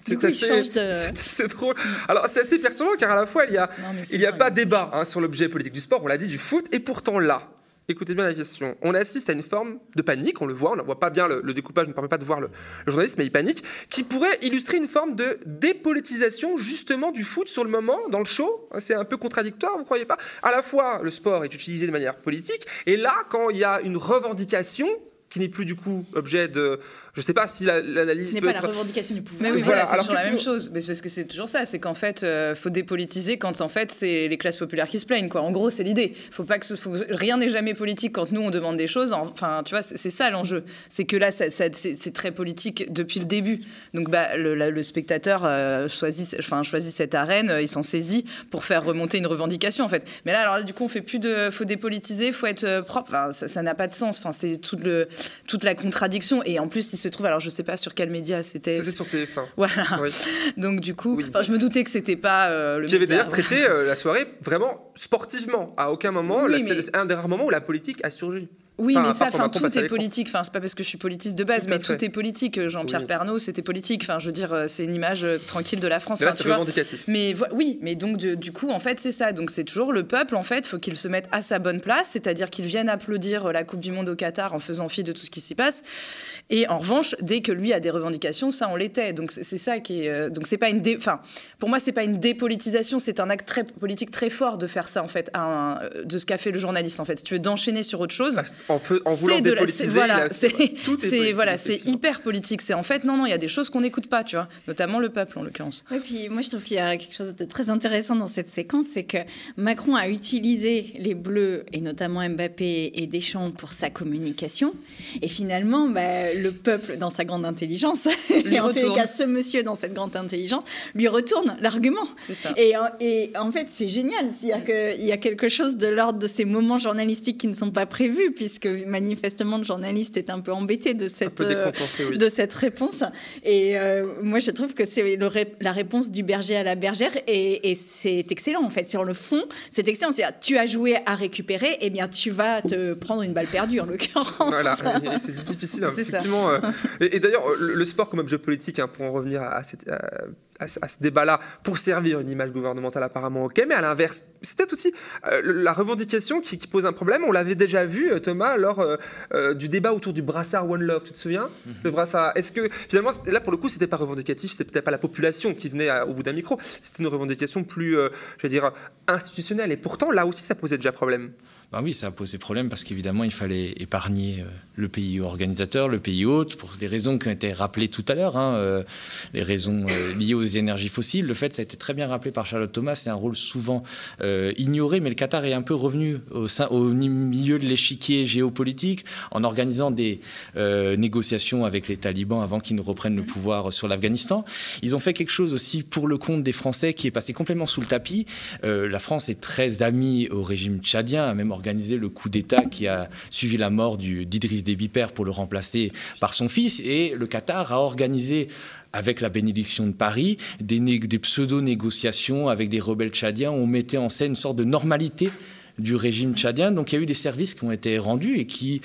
c'est assez, drôle. Alors c'est assez perturbant car à la fois il n'y a, il y a pas débat hein, sur l'objet politique du sport, on l'a dit, du foot, et pourtant là, écoutez bien la question, on assiste à une forme de panique, on le voit, on ne voit pas bien, le, découpage ne permet pas de voir le, journaliste, mais il panique, qui pourrait illustrer une forme de dépolitisation justement du foot sur le moment, dans le show. C'est un peu contradictoire, vous ne croyez pas? À la fois, le sport est utilisé de manière politique, et là, quand il y a une revendication, qui n'est plus du coup objet de je ne sais pas si l'analyse peut pas être... la revendication du pouvoir. Mais oui, voilà, c'est toujours la même chose. Mais c'est parce que c'est toujours ça. C'est qu'en fait, il euh, faut dépolitiser quand en fait c'est les classes populaires qui se plaignent. Quoi. En gros, c'est l'idée. Faut pas que ce... rien n'est jamais politique quand nous on demande des choses. Enfin, tu vois, c'est ça l'enjeu. C'est que là, ça, c'est très politique depuis le début. Donc, bah, le, spectateur euh, choisit, enfin, choisit cette arène, euh, il s'en saisit pour faire remonter une revendication en fait. Mais là, alors là, du coup, on fait plus de, faut dépolitiser, faut être propre. Enfin, ça n'a pas de sens. Enfin, c'est toute le, toute la contradiction. Et en plus, se trouve, alors je sais pas sur quel média c'était. C'était sur TF1. Voilà. Donc du coup, je me doutais que c'était pas euh, le. Qui avait d'ailleurs traité euh, la soirée vraiment sportivement. À aucun moment, c'est un des rares moments où la politique a surgi. Oui, mais ça, enfin, tout est politique. Enfin, c'est pas parce que je suis politiste de base, mais tout est politique. Jean-Pierre Pernaud, c'était politique. Enfin, je veux dire, euh, c'est une image euh, tranquille de la France. Mais c'est revendicatif. Mais oui, mais donc du, coup, en fait, c'est ça. Donc c'est toujours le peuple. En fait, faut qu'il se mette à sa bonne place, c'est-à-dire qu'il vienne applaudir euh, la Coupe du Monde au Qatar en faisant fi de tout ce qui s'y passe. Et en revanche, dès que lui a des revendications, ça, on l'était. Donc c'est ça qui est. donc c'est pas une. Enfin, pour moi, c'est pas une dépolitisation. C'est un acte très politique très fort de faire ça, en fait, de ce qu'a fait le journaliste, en fait. Si tu veux d'enchaîner sur autre chose. En, en voulant dépolitiser, voilà, c'est voilà, c'est hyper politique. C'est en fait non non, il y a des choses qu'on n'écoute pas, tu vois, notamment le peuple en l'occurrence. Et puis moi je trouve qu'il y a quelque chose de très intéressant dans cette séquence, c'est que Macron a utilisé les Bleus et notamment Mbappé et Deschamps pour sa communication, et finalement bah, le peuple dans sa grande intelligence, et en tous les cas ce monsieur dans cette grande intelligence lui retourne l'argument. C'est ça. Et, et en fait c'est génial, c'est-à-dire qu'il y a quelque chose de l'ordre de ces moments journalistiques qui ne sont pas prévus, puisque manifestement le journaliste est un peu embêté de cette, euh, de cette réponse. Et euh, moi, je trouve que c'est la réponse du berger à la bergère, et, c'est excellent en fait. Sur le fond, c'est excellent. C'est tu as joué à récupérer, et eh bien tu vas te prendre une balle perdue en l'occurrence. Voilà, c'est difficile, hein, effectivement. Euh. et, d'ailleurs, le, sport comme objet politique, hein, pour en revenir à, cette, à, ce débat-là pour servir une image gouvernementale apparemment ok, mais à l'inverse, c'est peut-être aussi euh, la revendication qui, pose un problème. On l'avait déjà vu, euh, Thomas, lors euh, du débat autour du brassard One Love, tu te souviens? Mhm. Le brassard. Est-ce que finalement, là pour le coup, c'était pas revendicatif, c'était peut-être pas la population qui venait au bout d'un micro, c'était une revendication plus, je veux dire, institutionnelle. Et pourtant, là aussi, ça posait déjà problème. Ben oui, ça a posé problème parce qu'évidemment, il fallait épargner le pays organisateur, le pays hôte, pour les raisons qui ont été rappelées tout à l'heure, hein, euh, les raisons euh, liées aux énergies fossiles. Le fait, ça a été très bien rappelé par Charlotte Thomas, c'est un rôle souvent euh, ignoré, mais le Qatar est un peu revenu au, sein, au milieu de l'échiquier géopolitique en organisant des négociations avec les talibans avant qu'ils ne reprennent le pouvoir sur l'Afghanistan. Ils ont fait quelque chose aussi pour le compte des Français qui est passé complètement sous le tapis. la France est très amie au régime tchadien, a même organisé le coup d'État qui a suivi la mort d'Idriss Père pour le remplacer par son fils. Et le Qatar a organisé avec la bénédiction de Paris, des, des pseudo-négociations avec des rebelles tchadiens. On mettait en scène une sorte de normalité du régime tchadien. Donc il y a eu des services qui ont été rendus et qui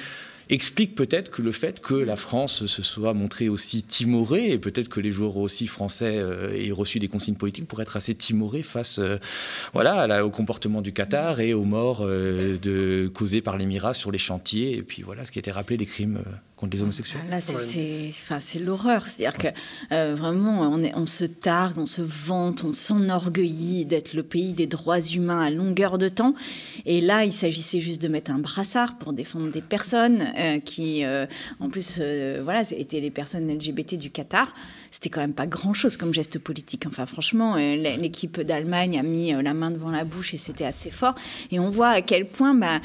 explique peut-être que le fait que la France se soit montrée aussi timorée, et peut-être que les joueurs aussi français euh, aient reçu des consignes politiques pour être assez timorés face euh, voilà, au comportement du Qatar et aux morts euh, causées par l'Émirat sur les chantiers, et puis voilà ce qui a été rappelé des crimes contre les homosexuels. Là, c'est l'horreur. C'est-à-dire que euh, vraiment, on, est, on se targue, on se vante, on s'enorgueillit d'être le pays des droits humains à longueur de temps. Et là, il s'agissait juste de mettre un brassard pour défendre des personnes euh, qui, euh, en plus, voilà, étaient les personnes LGBT du Qatar. C'était quand même pas grand-chose comme geste politique. Enfin, franchement, l'équipe d'Allemagne a mis la main devant la bouche et c'était assez fort. Et on voit à quel point... Bah,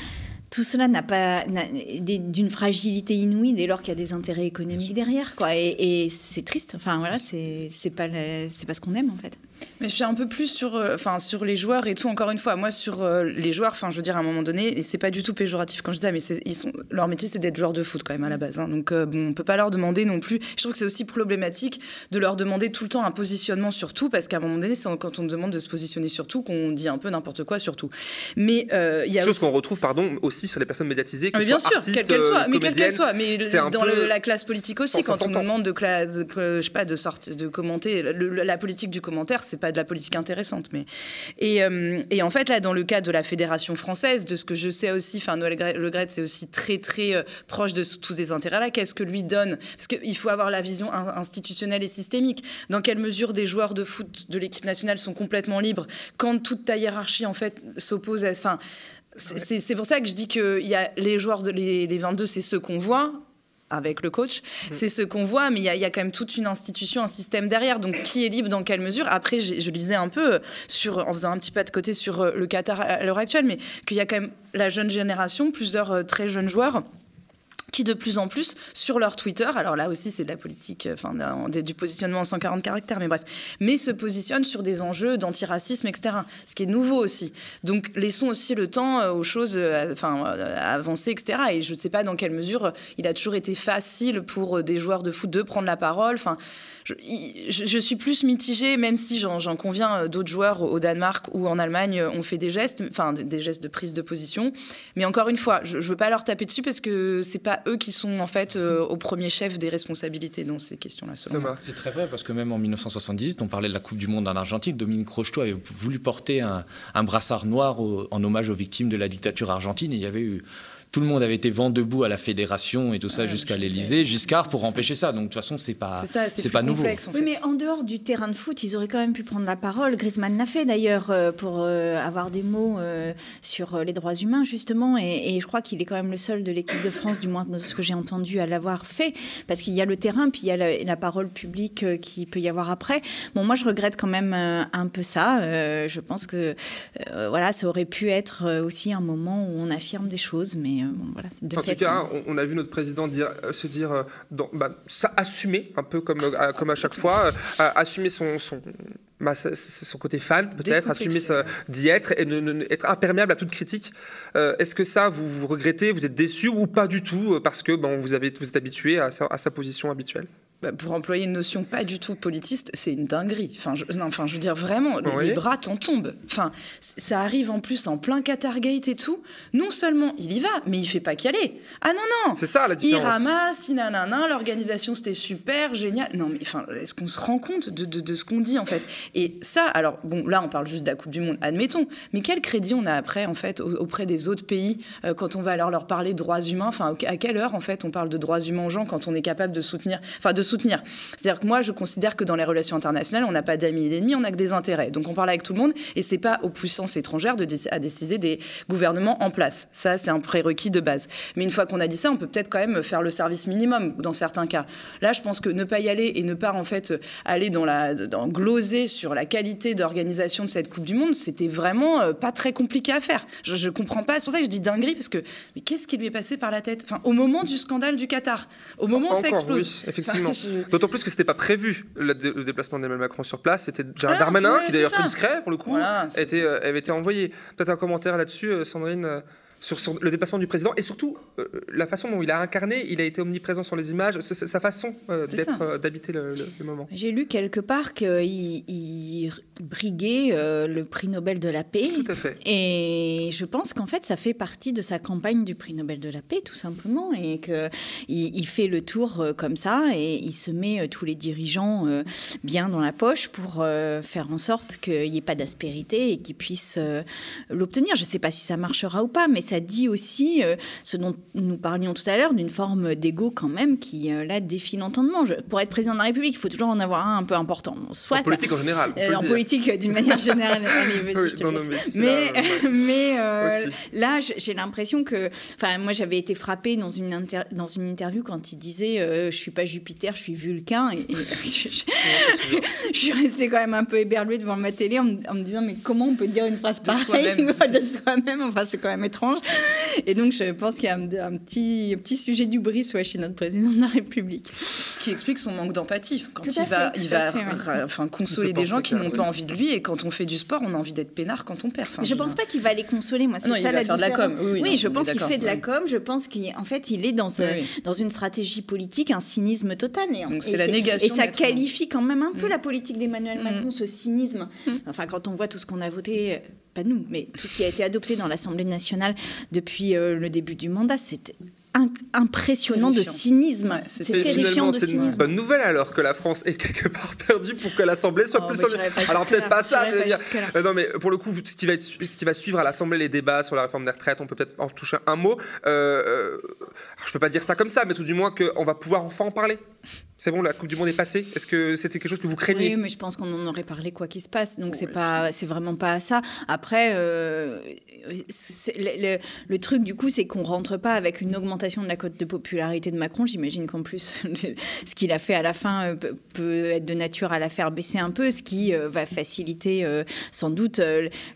tout cela n'a pas d'une fragilité inouïe dès lors qu'il y a des intérêts économiques derrière, quoi. Et, c'est triste. Enfin voilà, c'est pas c'est pas ce qu'on aime en fait. Mais je suis un peu plus sur, euh, enfin, sur les joueurs et tout. Encore une fois, moi, sur euh, les joueurs, enfin, je veux dire, à un moment donné, et c'est pas du tout péjoratif quand je dis ça, mais ils sont, leur métier, c'est d'être joueurs de foot quand même à la base. Hein. Donc, euh, bon, on peut pas leur demander non plus. Je trouve que c'est aussi problématique de leur demander tout le temps un positionnement sur tout, parce qu'à un moment donné, c'est quand on demande de se positionner sur tout qu'on dit un peu n'importe quoi sur tout. Mais il y a chose qu'on retrouve, pardon, aussi sur les personnes médiatisées, que mais bien sûr, quelle qu'elle soit, mais quelle qu'elle soit, mais dans la classe politique aussi, quand on nous demande de, classe, je sais pas, de sortir, de commenter la politique du commentaire, c'est pas de la politique intéressante. Mais... Et, euh, et, en fait, là, dans le cas de la Fédération française, de ce que je sais aussi, enfin, Noël Le Gret, c'est aussi très, très euh, proche de tous ces intérêts-là. Qu'est-ce que lui donne? Parce qu'il faut avoir la vision institutionnelle et systémique. Dans quelle mesure des joueurs de foot de l'équipe nationale sont complètement libres quand toute ta hiérarchie, en fait, s'oppose à. Enfin, c'est pour ça que je dis que y a les joueurs de les, les 22, c'est ceux qu'on voit avec le coach. Mm. C'est ce qu'on voit, mais il y, a quand même toute une institution, un système derrière. Donc, qui est libre dans quelle mesure? Après, je lisais un peu, euh, sur, en faisant un petit pas de côté sur euh, le Qatar à l'heure actuelle, mais qu'il y a quand même la jeune génération, plusieurs euh, très jeunes joueurs qui de plus en plus sur leur Twitter, alors là aussi c'est de la politique, euh, enfin du positionnement en 140 caractères, mais bref, mais se positionnent sur des enjeux d'antiracisme, etc. Ce qui est nouveau aussi. Donc laissons aussi le temps euh, aux choses, euh, enfin à avancer, etc. Et je ne sais pas dans quelle mesure il a toujours été facile pour des joueurs de foot de prendre la parole. Je, suis plus mitigée, même si j'en conviens, euh, d'autres joueurs au Danemark ou en Allemagne euh, ont fait des gestes, enfin des, gestes de prise de position. Mais encore une fois, je ne veux pas leur taper dessus parce que c'est pas eux qui sont en fait euh, au premier chef des responsabilités dans ces questions-là. C'est très vrai parce que même en 1970, on parlait de la Coupe du Monde en Argentine, Dominique Rocheteau avait voulu porter un, brassard noir en hommage aux victimes de la dictature argentine et il y avait eu tout le monde avait été vent debout à la fédération et tout ça jusqu'à l'Elysée. Giscard pour empêcher ça. Donc de toute façon, c'est pas, c'est pas nouveau. Oui, mais en dehors du terrain de foot, ils auraient quand même pu prendre la parole. Griezmann l'a fait d'ailleurs euh, pour euh, avoir des mots euh, sur les droits humains justement. Et, je crois qu'il est quand même le seul de l'équipe de France, du moins de ce que j'ai entendu, à l'avoir fait. Parce qu'il y a le terrain, puis il y a la, parole publique qui peut y avoir après. Bon, moi, je regrette quand même un peu ça. je pense que voilà, ça aurait pu être aussi un moment où on affirme des choses, mais euh, en tout cas, hein. on, a vu notre président dire, euh, se dire, euh, bah, ça, assumer un peu comme, comme à chaque fois, assumer son, son, bah, son côté fan peut-être, assumer d'y être et ne, être imperméable à toute critique. Est-ce que ça, vous, vous regrettez, vous êtes déçu ou pas du tout parce que bon, vous, avez, vous êtes habitué à sa position habituelle? Bah, pour employer une notion pas du tout politiste, c'est une dinguerie. Enfin, je, non, enfin, je veux dire vraiment, les bras t'en tombent. Enfin, ça arrive en plus en plein Qatargate et tout. Non seulement il y va, mais il fait pas qu'y aller. Ah non non. C'est ça la différence. Il ramasse, il nanana, l'organisation c'était super, génial. Non mais enfin, est-ce qu'on se rend compte de, de, de ce qu'on dit en fait? Et ça, alors bon, là on parle juste de la Coupe du Monde, admettons. Mais quel crédit on a après en fait auprès des autres pays euh, quand on va alors leur parler de droits humains? Enfin, à quelle heure en fait on parle de droits humains aux gens quand on est capable de soutenir, enfin de soutenir. C'est-à-dire que moi, je considère que dans les relations internationales, on n'a pas d'amis et d'ennemis, on n'a que des intérêts. Donc on parle avec tout le monde et c'est pas aux puissances étrangères de à décider des gouvernements en place. Ça, c'est un prérequis de base. Mais une fois qu'on a dit ça, on peut peut-être quand même faire le service minimum dans certains cas. Là, je pense que ne pas y aller et ne pas en fait aller dans la dans gloser sur la qualité d'organisation de cette Coupe du Monde, c'était vraiment euh, pas très compliqué à faire. Je, je comprends pas. C'est pour ça que je dis dinguerie parce que mais qu'est-ce qui lui est passé par la tête? Enfin, au moment du scandale du Qatar, au moment où ça explose. Oui, effectivement. D'autant plus que c'était pas prévu le, déplacement d'Emmanuel Macron sur place. C'était Gérald ah, Darmanin, qui d'ailleurs très discret pour le coup, était, euh, avait été envoyé. Peut-être un commentaire là-dessus, euh, Sandrine sur, le déplacement du président et surtout euh, la façon dont il a incarné, il a été omniprésent sur les images, sa façon euh, d'être, euh, d'habiter le, moment. J'ai lu quelque part qu'il il briguait le prix Nobel de la paix. Tout à fait. Et je pense qu'en fait, ça fait partie de sa campagne du prix Nobel de la paix, tout simplement, et qu'il il fait le tour comme ça et il se met tous les dirigeants bien dans la poche pour faire en sorte qu'il n'y ait pas d'aspérité et qu'ils puissent l'obtenir. Je ne sais pas si ça marchera ou pas, mais ça dit aussi euh, ce dont nous parlions tout à l'heure, d'une forme d'ego quand même qui, euh, là, défie l'entendement. pour être président de la République, il faut toujours en avoir un un peu important. Soit, en politique en général. Euh, en politique, d'une manière générale. mais, mais, là, j'ai l'impression que... Enfin, moi, j'avais été frappée dans une, dans une interview quand il disait Je suis pas Jupiter, je suis Vulcain ». Et, je, suis restée quand même un peu éberluée devant ma télé en, me disant Mais comment on peut dire une phrase pareille de soi-même? Enfin, c'est quand même étrange. Et donc, je pense qu'il y a un, petit, petit sujet du bris chez notre président de la République. Ce qui explique son manque d'empathie. Quand il va, il va enfin, consoler des gens qui n'ont pas envie de lui. Et quand on fait du sport, on a envie d'être peinard quand on perd. Enfin, je ne pense pas qu'il va les consoler. Moi, c'est ça il va la faire de la com. Oui, je pense qu'il fait de la com. Je pense qu'en fait, il est dans, dans une stratégie politique, un cynisme total. Et, c'est la négation. Et ça qualifie quand même un peu mm. la politique d'Emmanuel mm. Macron, ce cynisme. Mm. Enfin, quand on voit tout ce qu'on a voté pas nous, mais tout ce qui a été adopté dans l'Assemblée nationale depuis euh, le début du mandat, c'était impressionnant de cynisme. c'est terrifiant de cynisme. C'est une bonne nouvelle alors que la France est quelque part perdue pour que l'Assemblée soit oh, plus. alors peut-être pas ça, mais dire... Euh, non mais pour le coup, ce qui va être, ce qui va suivre à l'Assemblée, les débats sur la réforme des retraites, on peut peut-être en toucher un mot. Euh, euh, je peux pas dire ça comme ça, mais tout du moins qu'on va pouvoir enfin en parler. C'est bon, la Coupe du Monde est passée? Est-ce que c'était quelque chose que vous craignez? Oui, mais je pense qu'on en aurait parlé quoi qu'il se passe. Donc c'est pas, c'est vraiment pas ça. Après, euh, le, truc du coup, c'est qu'on rentre pas avec une augmentation de la cote de popularité de Macron. J'imagine qu'en plus, ce qu'il a fait à la fin euh, peut être de nature à la faire baisser un peu, ce qui euh, va faciliter sans doute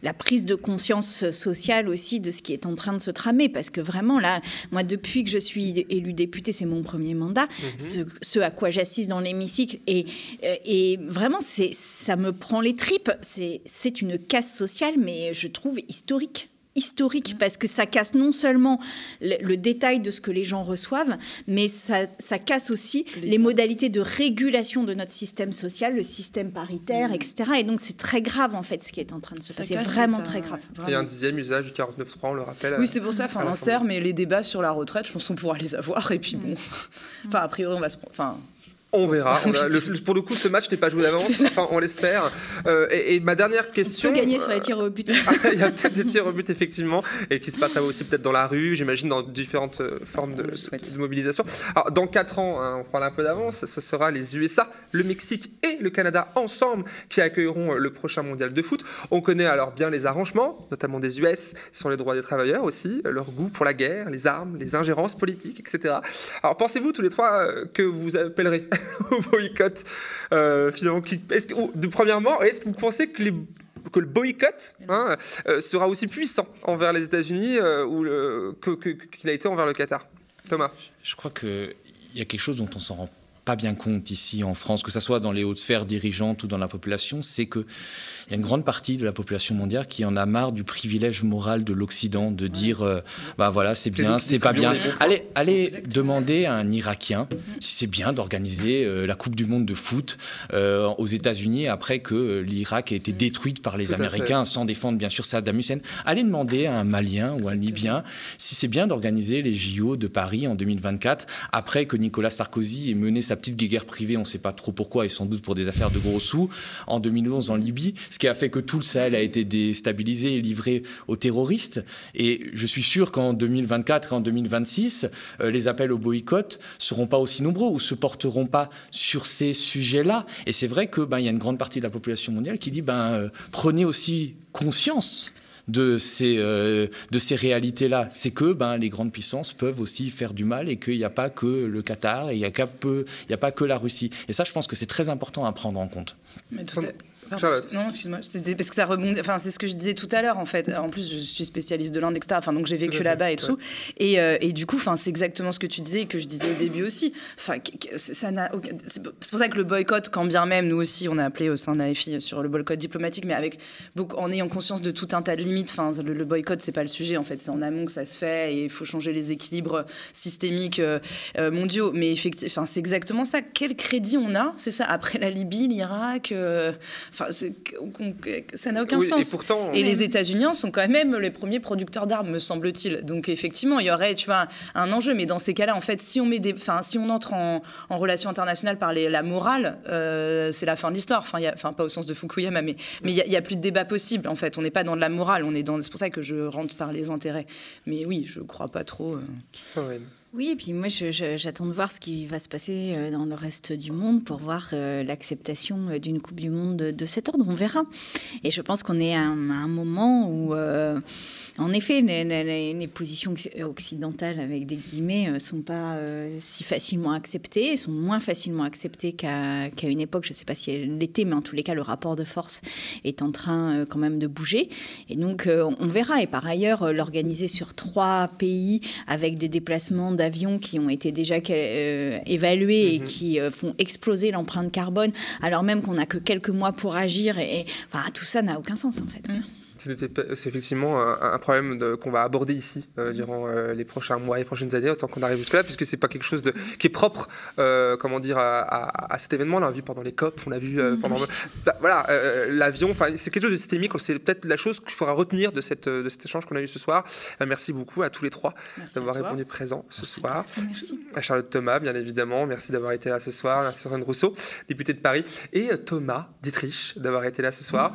la prise de conscience sociale aussi de ce qui est en train de se tramer. Parce que vraiment là, moi, depuis que je suis élu député, c'est mon premier mandat. Mhm. ce à quoi j'assiste dans l'hémicycle. Et, euh, et vraiment, ça me prend les tripes. C'est une casse sociale, mais je trouve historique historique parce que ça casse non seulement le, détail de ce que les gens reçoivent, mais ça, ça casse aussi les modalités de régulation de notre système social, le système paritaire, mmh. etc. Et donc c'est très grave en fait ce qui est en train de se passer. C'est vraiment très grave. Il y a un dixième usage du 49.3, on le rappelle. Oui, c'est pour ça, enfin, on sert, mais les débats sur la retraite, je pense qu'on pourra les avoir. Et puis bon, enfin, a priori, on va se. Enfin, On verra. pour le coup, ce match n'est pas joué d'avance. Enfin, on l'espère. Euh, et, ma dernière question. On peut gagner sur les tirs au but. Il y a peut-être des tirs au but, effectivement, et qui se passera aussi peut-être dans la rue, j'imagine, dans différentes euh, formes de, mobilisation. Alors, dans 4 ans, hein, on prend un peu d'avance, ce sera les USA, le Mexique et le Canada ensemble qui accueilleront le prochain mondial de foot. On connaît alors bien les arrangements, notamment des US, sur les droits des travailleurs aussi, leur goût pour la guerre, les armes, les ingérences politiques, etc. Alors, pensez-vous tous les trois euh, que vous appellerez au boycott euh, finalement est-ce que, de, Premièrement, est-ce que vous pensez que, que le boycott hein, euh, sera aussi puissant envers les États-Unis euh, qu'il a été envers le Qatar? Thomas? Je crois qu'il y a quelque chose dont on s'en rend pas bien compte ici en France, que ce soit dans les hautes sphères dirigeantes ou dans la population, c'est qu'il y a une grande partie de la population mondiale qui en a marre du privilège moral de l'Occident, de dire, euh, bah voilà, c'est bien, c'est pas bien. Allez, allez demander à un Irakien si c'est bien d'organiser euh, la Coupe du Monde de foot euh, aux États-Unis après que l'Irak ait été détruite par les Américains, sans défendre bien sûr Saddam Hussein. Allez demander à un Malien ou un Libyen si c'est bien d'organiser les JO de Paris en 2024 après que Nicolas Sarkozy ait mené sa petite guerre privée, on ne sait pas trop pourquoi, et sans doute pour des affaires de gros sous, en 2011 en Libye, ce qui a fait que tout le Sahel a été déstabilisé et livré aux terroristes. Et je suis sûr qu'en 2024 et en 2026, euh, les appels au boycott seront pas aussi nombreux ou se porteront pas sur ces sujets-là. Et c'est vrai que ben, y a une grande partie de la population mondiale qui dit ben, euh, prenez aussi conscience de ces, euh, ces réalités-là. C'est que ben, les grandes puissances peuvent aussi faire du mal et qu'il n'y a pas que le Qatar et il n'y a, a, pas que la Russie. Et ça, je pense que c'est très important à prendre en compte. Non, excuse-moi. C'est parce que ça rebondit. Enfin, c'est ce que je disais tout à l'heure, en fait. En plus, je suis spécialiste de l'Inde, etc. Enfin, donc j'ai vécu là-bas et tout. Et, euh, et, du coup, enfin, c'est exactement ce que tu disais et que je disais au début aussi. Enfin, ça n'a. C'est pour ça que le boycott, quand bien même, nous aussi, on a appelé au sein de l'AFI sur le boycott diplomatique, mais avec beaucoup, en ayant conscience de tout un tas de limites. Enfin, le, boycott, c'est pas le sujet. En fait, c'est en amont que ça se fait et il faut changer les équilibres systémiques euh, euh, mondiaux. Mais effectivement, c'est exactement ça. Quel crédit on a C'est ça. Après la Libye, l'Irak. Enfin, ça n'a aucun sens. Et, pourtant, et les États-Unis sont quand même les premiers producteurs d'armes, me semble-t-il. Donc effectivement, il y aurait, tu vois, un enjeu. Mais dans ces cas-là, en fait, si on met des, enfin, si on entre en, en relation internationale par les, la morale, euh, c'est la fin de l'histoire. Enfin, enfin, pas au sens de Fukuyama, mais mais il n'y a, plus de débat possible. En fait, on n'est pas dans de la morale. On est dans. C'est pour ça que je rentre par les intérêts. Mais oui, je crois pas trop. Euh... Oui, et puis moi, j'attends de voir ce qui va se passer euh, dans le reste du monde pour voir euh, l'acceptation euh, d'une Coupe du Monde de, cet ordre. On verra. Et je pense qu'on est à un, moment où, en effet, les, positions occidentales, avec des guillemets, ne sont pas si facilement acceptées, sont moins facilement acceptées qu'à une époque. Je ne sais pas si elle l'était, mais en tous les cas, le rapport de force est en train quand même de bouger. Et donc, on verra. Et par ailleurs, l'organiser sur trois pays avec des déplacements avions qui ont été déjà euh, évalués et mhm. qui euh, font exploser l'empreinte carbone, alors même qu'on n'a que quelques mois pour agir. Et, enfin, tout ça n'a aucun sens en fait. Mm. C'est effectivement un, problème qu'on va aborder ici euh, durant euh, les prochains mois, les prochaines années, autant qu'on arrive jusque-là, puisque c'est pas quelque chose de, qui est propre, euh, comment dire, à, cet événement. On l'a vu pendant les COP, on l'a vu pendant. Bah, voilà, l'avion, c'est quelque chose de systémique. C'est peut-être la chose qu'il faudra retenir de, cette, de cet échange qu'on a eu ce soir. merci beaucoup à tous les trois d'avoir répondu présent ce soir. Merci. À Charlotte Thomas, bien évidemment. Merci d'avoir été là ce soir. Merci Rousseau, députée de Paris. Et Thomas Dietrich d'avoir été là ce soir.